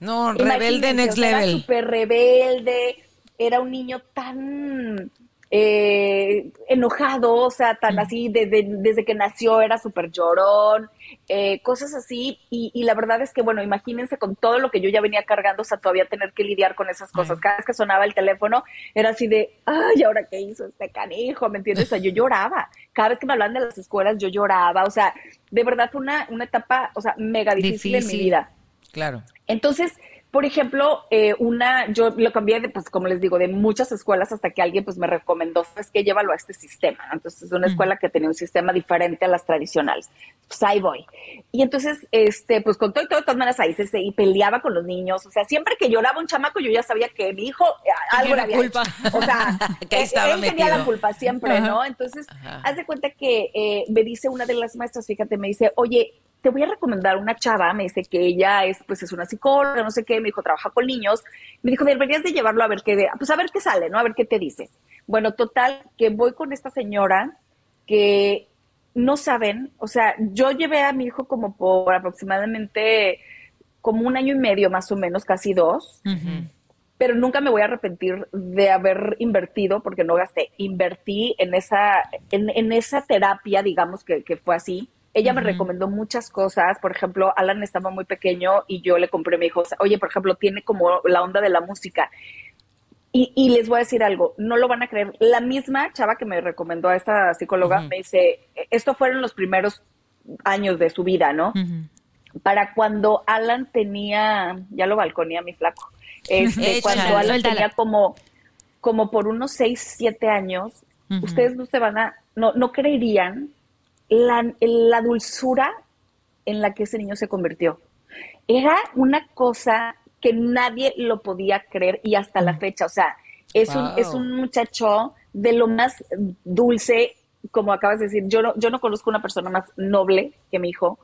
No, rebelde next Era level. súper rebelde, era un niño tan eh, enojado, o sea, tan así, desde, desde que nació era súper llorón, eh, cosas así. Y, y la verdad es que, bueno, imagínense con todo lo que yo ya venía cargando, o sea, todavía tener que lidiar con esas cosas. Cada vez que sonaba el teléfono, era así de, ay, ¿ahora qué hizo este canijo? ¿Me entiendes? O sea, yo lloraba. Cada vez que me hablaban de las escuelas, yo lloraba. O sea, de verdad fue una, una etapa, o sea, mega difícil, en mi vida. Claro. Entonces, por ejemplo, eh, una, yo lo cambié de, pues, como les digo, de muchas escuelas hasta que alguien, pues, me recomendó, es que llévalo a este sistema. Entonces, es una escuela que tenía un sistema diferente a las tradicionales. Pues ahí voy. Y entonces, este, pues, con todo y todo, de todas maneras, ahí se, se- y peleaba con los niños. O sea, siempre que lloraba un chamaco, yo ya sabía que mi hijo eh, algo le había culpa. hecho. O sea, Que él- tenía la culpa siempre, ¿no? Entonces, haz de cuenta que eh, me dice una de las maestras, fíjate, me dice, oye, te voy a recomendar una chava, me dice que ella es, pues es una psicóloga, no sé qué, me dijo, trabaja con niños, me dijo, deberías de llevarlo a ver qué, pues a ver qué sale, ¿no? A ver qué te dice. Bueno, total, que voy con esta señora que no saben, o sea, yo llevé a mi hijo como por aproximadamente como un año y medio más o menos, casi dos, pero nunca me voy a arrepentir de haber invertido, porque no gasté, invertí en esa, en, en esa terapia, digamos que, que fue así. Ella me recomendó muchas cosas, por ejemplo, Alan estaba muy pequeño y yo le compré, me dijo, oye, por ejemplo, tiene como la onda de la música. Y, y les voy a decir algo, no lo van a creer. La misma chava que me recomendó a esta psicóloga me dice, esto fueron los primeros años de su vida, ¿no? Para cuando Alan tenía, ya lo balconía mi flaco, este, cuando Alan suéltala. tenía como, como por unos 6, 7 años, ustedes no se van a, no, no creerían la, la dulzura en la que ese niño se convirtió. Era una cosa que nadie lo podía creer y hasta la fecha, o sea, es, un, es un muchacho de lo más dulce, como acabas de decir, yo no, yo no conozco una persona más noble que mi hijo.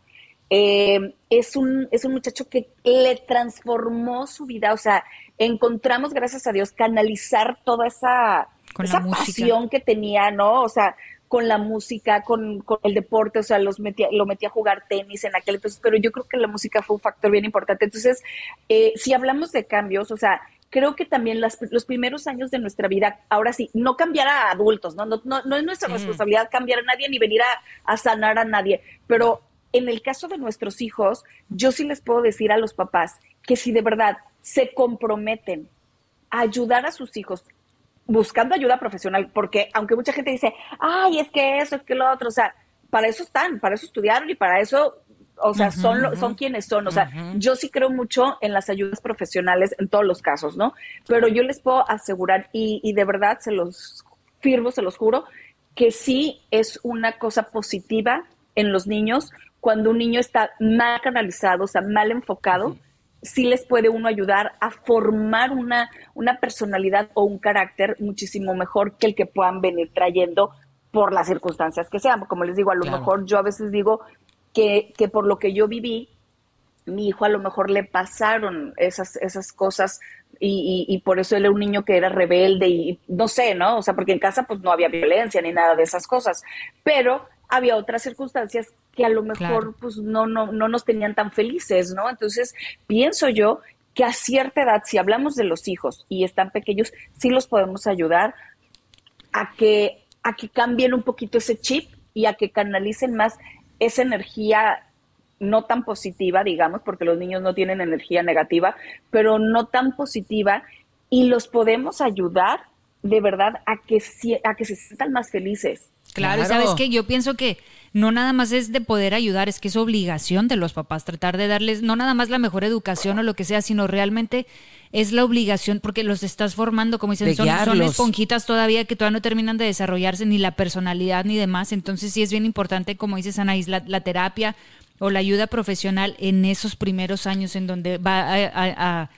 Eh, es, un, es un muchacho que le transformó su vida, o sea, encontramos, gracias a Dios, canalizar toda esa, esa pasión que tenía, ¿no? O sea, con la música, con, con el deporte, o sea, los metía, lo metía a jugar tenis en aquel entonces, pero yo creo que la música fue un factor bien importante. Entonces, eh, si hablamos de cambios, o sea, creo que también las, los primeros años de nuestra vida, ahora sí, no cambiar a adultos, no, no, no, no es nuestra responsabilidad cambiar a nadie ni venir a, a sanar a nadie, pero en el caso de nuestros hijos, yo sí les puedo decir a los papás que si de verdad se comprometen a ayudar a sus hijos buscando ayuda profesional, porque aunque mucha gente dice, ay, es que eso, es que lo otro, o sea, para eso están, para eso estudiaron y para eso, o sea, son, son quienes son. O sea, yo sí creo mucho en las ayudas profesionales en todos los casos, ¿no? Pero yo les puedo asegurar, y, y de verdad se los firmo, se los juro, que sí es una cosa positiva en los niños cuando un niño está mal canalizado, o sea, mal enfocado sí les puede uno ayudar a formar una, una personalidad o un carácter muchísimo mejor que el que puedan venir trayendo por las circunstancias que sean. Como les digo, a lo mejor yo a veces digo que, que por lo que yo viví, mi hijo a lo mejor le pasaron esas, esas cosas y, y, por eso él era un niño que era rebelde y no sé, ¿no? O sea, porque en casa pues no había violencia ni nada de esas cosas, pero había otras circunstancias que a lo mejor pues no, no, no nos tenían tan felices, ¿no? Entonces, pienso yo que a cierta edad, si hablamos de los hijos y están pequeños, sí los podemos ayudar a que, a que cambien un poquito ese chip y a que canalicen más esa energía no tan positiva, digamos, porque los niños no tienen energía negativa, pero no tan positiva, y los podemos ayudar de verdad a que, a que se sientan más felices. Claro, sabes que yo pienso que no nada más es de poder ayudar, es que es obligación de los papás tratar de darles no nada más la mejor educación o lo que sea, sino realmente es la obligación porque los estás formando, como dicen, son, son, esponjitas todavía que todavía no terminan de desarrollarse ni la personalidad ni demás. Entonces sí es bien importante, como dices Anaís, la, la terapia o la ayuda profesional en esos primeros años en donde va a eh,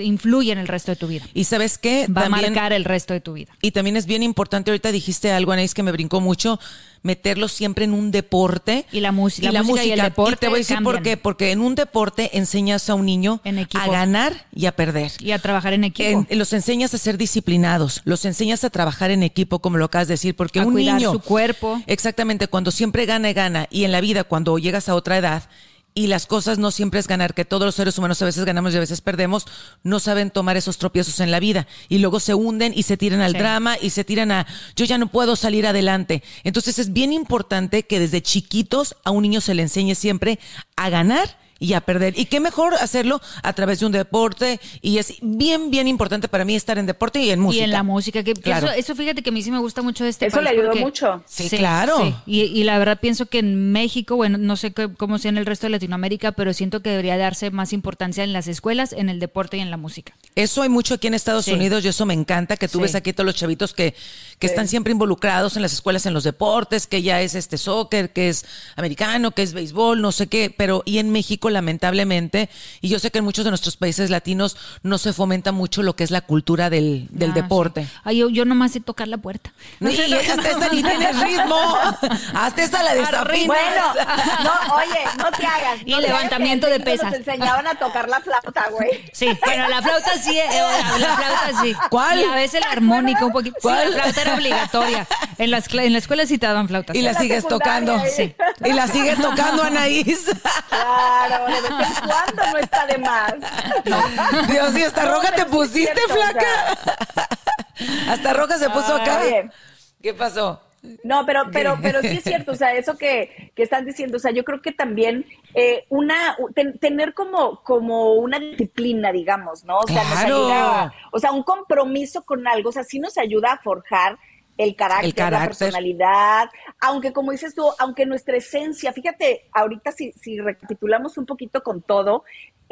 influye en el resto de tu vida. Y sabes qué? Va a marcar el resto de tu vida. Y también es bien importante, ahorita dijiste algo, Anaís, que me brincó mucho, meterlo siempre en un deporte. Y la, música, y la, música, y el deporte. te voy a decir por qué. Porque en un deporte enseñas a un niño a ganar y a perder. Y a trabajar en equipo. los enseñas a ser disciplinados, los enseñas a trabajar en equipo, como lo acabas de decir, porque a un cuidar niño. su cuerpo. Exactamente, cuando siempre gana y gana, y en la vida, cuando llegas a otra edad, y las cosas no siempre es ganar, que todos los seres humanos a veces ganamos y a veces perdemos, no saben tomar esos tropiezos en la vida y luego se hunden y se tiran al drama y se tiran a yo ya no puedo salir adelante. Entonces es bien importante que desde chiquitos a un niño se le enseñe siempre a ganar y a perder. Y qué mejor hacerlo a través de un deporte. Y es bien, bien importante para mí estar en deporte y en música. Y en la música. Que, claro. eso, fíjate que a mí sí me gusta mucho este Eso le ayudó mucho. Sí, claro. Y, y, la verdad pienso que en México, bueno, no sé cómo sea en el resto de Latinoamérica, pero siento que debería darse más importancia en las escuelas, en el deporte y en la música. Eso hay mucho aquí en Estados Unidos y eso me encanta, que tú ves aquí todos los chavitos que, que están siempre involucrados en las escuelas, en los deportes, que ya es este soccer, que es americano, que es béisbol, no sé qué, pero y en México lamentablemente, y yo sé que en muchos de nuestros países latinos no se fomenta mucho lo que es la cultura del, del Ah, deporte. sí. Ay, yo, yo nomás sé tocar la puerta. No, y hasta esa ni tiene ritmo. Hasta esa la desafinas. Bueno, no, oye, no te hagas. Y no levantamiento de pesas. Nos enseñaban a tocar la flauta, güey. Sí, pero la flauta sí, eh, la, la flauta sí. ¿Cuál? Y a veces la armónica un poquito. ¿Cuál? Sí, la flauta era obligatoria. En, las, cla- en la escuela sí te daban flautas. Y la la sigues tocando. ¿eh? Y la sigues tocando, Anaís. Claro, de vez en cuando no está de más. Dios mío, hasta No, roja te sí pusiste, cierto, o flaca. Hasta roja se puso Ah, acá. bien. ¿Qué pasó? No, pero, pero, pero sí es cierto, o sea, eso que, que están diciendo, o sea, yo creo que también eh, una, ten- tener como, como una disciplina, digamos, ¿no? O sea, nos ayuda, o sea, un compromiso con algo, o sea, sí nos ayuda a forjar el carácter, El carácter. la personalidad, aunque como dices tú, aunque nuestra esencia, fíjate, ahorita si, si recapitulamos un poquito con todo,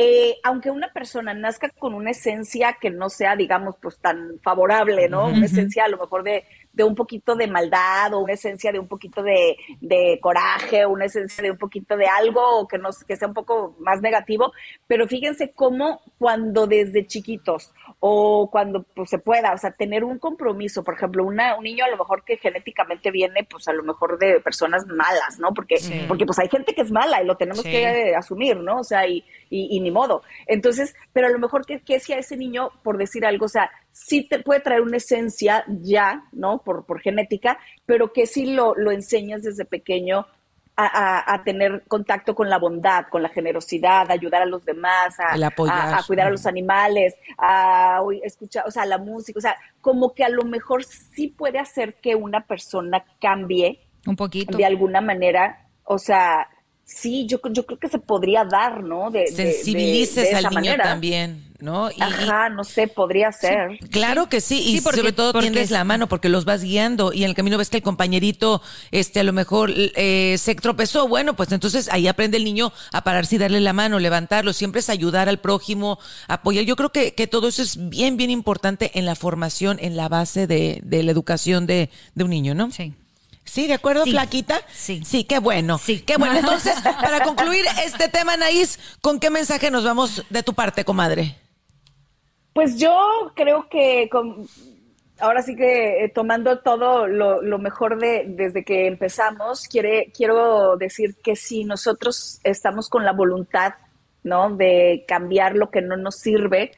eh, aunque una persona nazca con una esencia que no sea, digamos, pues tan favorable, ¿no? Una esencia a lo mejor de, de un poquito de maldad o una esencia de un poquito de, de coraje, una esencia de un poquito de algo que, nos, que sea un poco más negativo, pero fíjense cómo cuando desde chiquitos o cuando pues, se pueda, o sea, tener un compromiso, por ejemplo, una, un niño a lo mejor que genéticamente viene, pues a lo mejor de personas malas, ¿no? Porque, porque pues hay gente que es mala y lo tenemos que asumir, ¿no? O sea, y, y, ni modo. Entonces, pero a lo mejor que, que si a ese niño, por decir algo, o sea, sí te puede traer una esencia ya, ¿no? Por, por genética, pero que si lo, lo enseñas desde pequeño a, tener contacto con la bondad, con la generosidad, a ayudar a los demás, a, a, cuidar a los animales, a escuchar, o sea, la música, o sea, como que a lo mejor sí puede hacer que una persona cambie un poquito de alguna manera, o sea, sí, yo, yo creo que se podría dar, ¿no? De, Sensibilices al niño también, ¿no? Y, Ajá, no sé, podría ser. claro que sí, y sobre todo tiendes la mano porque los vas guiando y en el camino ves que el compañerito, este, a lo mejor eh, se tropezó, bueno, pues entonces ahí aprende el niño a pararse y darle la mano, levantarlo, siempre es ayudar al prójimo, apoyar. Yo creo que, que todo eso es bien, bien importante en la formación, en la base de, de la educación de, de un niño, ¿no? Sí. ¿Sí? ¿De acuerdo, Flaquita? Sí. Sí, qué bueno. Sí. Qué bueno. Entonces, para concluir este tema, Anaís, ¿con qué mensaje nos vamos de tu parte, comadre? Pues yo creo que ahora sí que eh, tomando todo lo, mejor de desde que empezamos, quiere, quiero decir que si nosotros estamos con la voluntad, ¿no? De cambiar lo que no nos sirve,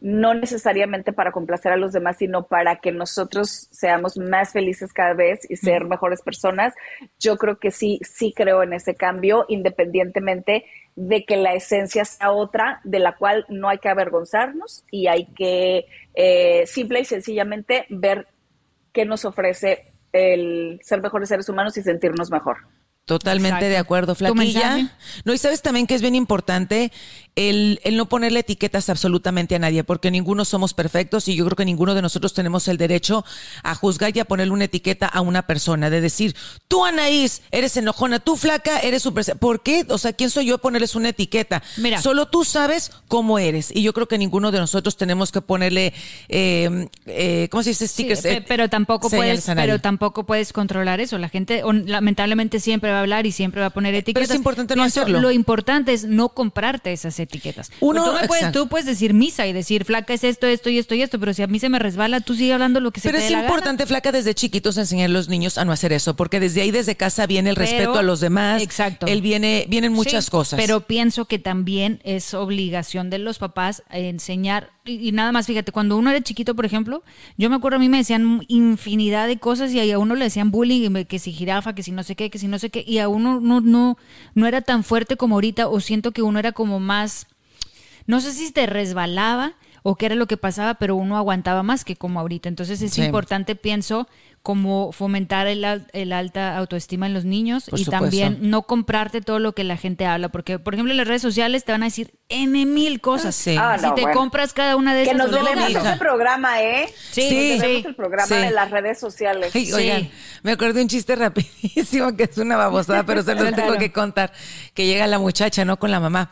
no necesariamente para complacer a los demás, sino para que nosotros seamos más felices cada vez y ser mejores personas. Yo creo que sí, sí creo en ese cambio, independientemente de que la esencia sea otra, de la cual no hay que avergonzarnos y hay que eh, simple y sencillamente ver qué nos ofrece el ser mejores seres humanos y sentirnos mejor. Totalmente de acuerdo, Flaquilla. No, y sabes también que es bien importante el, el, no ponerle etiquetas absolutamente a nadie, porque ninguno somos perfectos y yo creo que ninguno de nosotros tenemos el derecho a juzgar y a ponerle una etiqueta a una persona, de decir, tú Anaís, eres enojona, tú flaca, eres súper... ¿Por qué? O sea, ¿quién soy yo a ponerles una etiqueta? Mira. Solo tú sabes cómo eres y yo creo que ninguno de nosotros tenemos que ponerle, eh, eh, ¿cómo se dice? Stickers. Eh, pero tampoco puedes, pero tampoco puedes controlar eso. La gente, lamentablemente, siempre va hablar y siempre va a poner etiquetas. Pero es importante no hacerlo. Lo importante es no comprarte esas etiquetas. Uno, tú, puedes, tú puedes decir misa y decir flaca es esto, esto y esto y esto, pero si a mí se me resbala, tú sigue hablando lo que se Pero es importante, flaca, desde chiquitos enseñar a los niños a no hacer eso, porque desde ahí, desde casa, viene el respeto a los demás. Exacto. Él viene, vienen muchas cosas. Pero pienso que también es obligación de los papás enseñar y, nada más, fíjate, cuando uno era chiquito, por ejemplo, yo me acuerdo a mí me decían infinidad de cosas y a uno le decían bullying, que si jirafa, que si no sé qué, que si no sé qué, y a uno no, no, no era tan fuerte como ahorita, o siento que uno era como más, no sé si te resbalaba o qué era lo que pasaba, pero uno aguantaba más que como ahorita. Entonces es importante, pienso, como fomentar el, el, alta autoestima en los niños y también no comprarte todo lo que la gente habla, porque por ejemplo en las redes sociales te van a decir N mil cosas. Ah, si te compras cada una de esas. Que nos debemos ese programa, ¿eh? Sí, sí. Nos el programa de las redes sociales. oigan, me acuerdo de un chiste rapidísimo que es una babosada, pero se los tengo que contar, que llega la muchacha, ¿no? Con la mamá.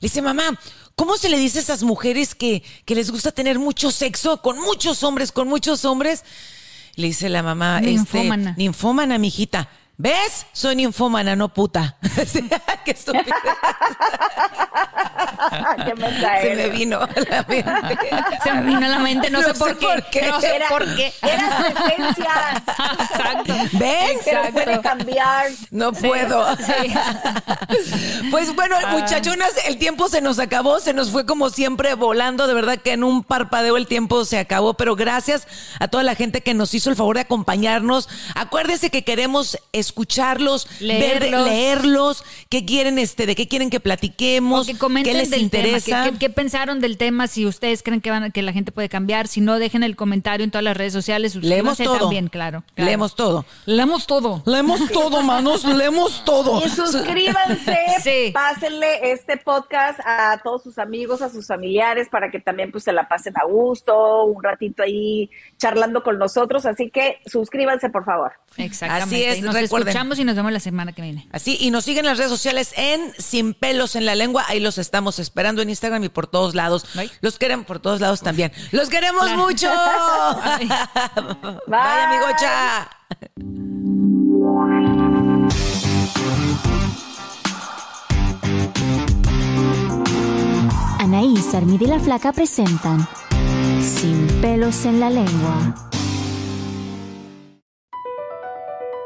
Le dice, mamá, ¿Cómo se le dice a esas mujeres que, que les gusta tener mucho sexo con muchos hombres, con muchos hombres? Le dice la mamá, ninfómana. Este, ninfómana, mijita. ¿Ves? Soy ninfómana, no puta. Qué estúpida. Se me vino a la mente. Se me vino a la mente, no, sé, por, qué. No sé era, por qué. Era su esencia. Exacto. ¿Ven? Exacto. puede cambiar. No puedo. Sí. Pues bueno, ah. muchachonas, el tiempo se nos acabó, se nos fue como siempre volando. De verdad que en un parpadeo el tiempo se acabó, pero gracias a toda la gente que nos hizo el favor de acompañarnos. Acuérdense que queremos escucharlos, leerlos, leerlos qué quieren, este, de qué quieren que platiquemos, qué les interesa. qué, pensaron del tema, si ustedes creen que, van, que la gente puede cambiar, si no, dejen el comentario en todas las redes sociales. Leemos todo. También, claro, Leemos todo. Leemos todo. Leemos todo, manos, leemos todo. Y suscríbanse, pásenle este podcast a todos sus amigos, a sus familiares, para que también pues se la pasen a gusto, un ratito ahí charlando con nosotros. Así que suscríbanse, por favor. Exactamente. Así es, orden. Escuchamos y nos vemos la semana que viene. Así, y nos siguen en las redes sociales en Sin Pelos en la Lengua. Ahí los estamos esperando en Instagram y por todos lados. Bye. Los queremos por todos lados también. ¡Los queremos Claro. mucho! Bye. Bye, amigocha. Anaís, Armida y la Flaca presentan Sin pelos en la lengua.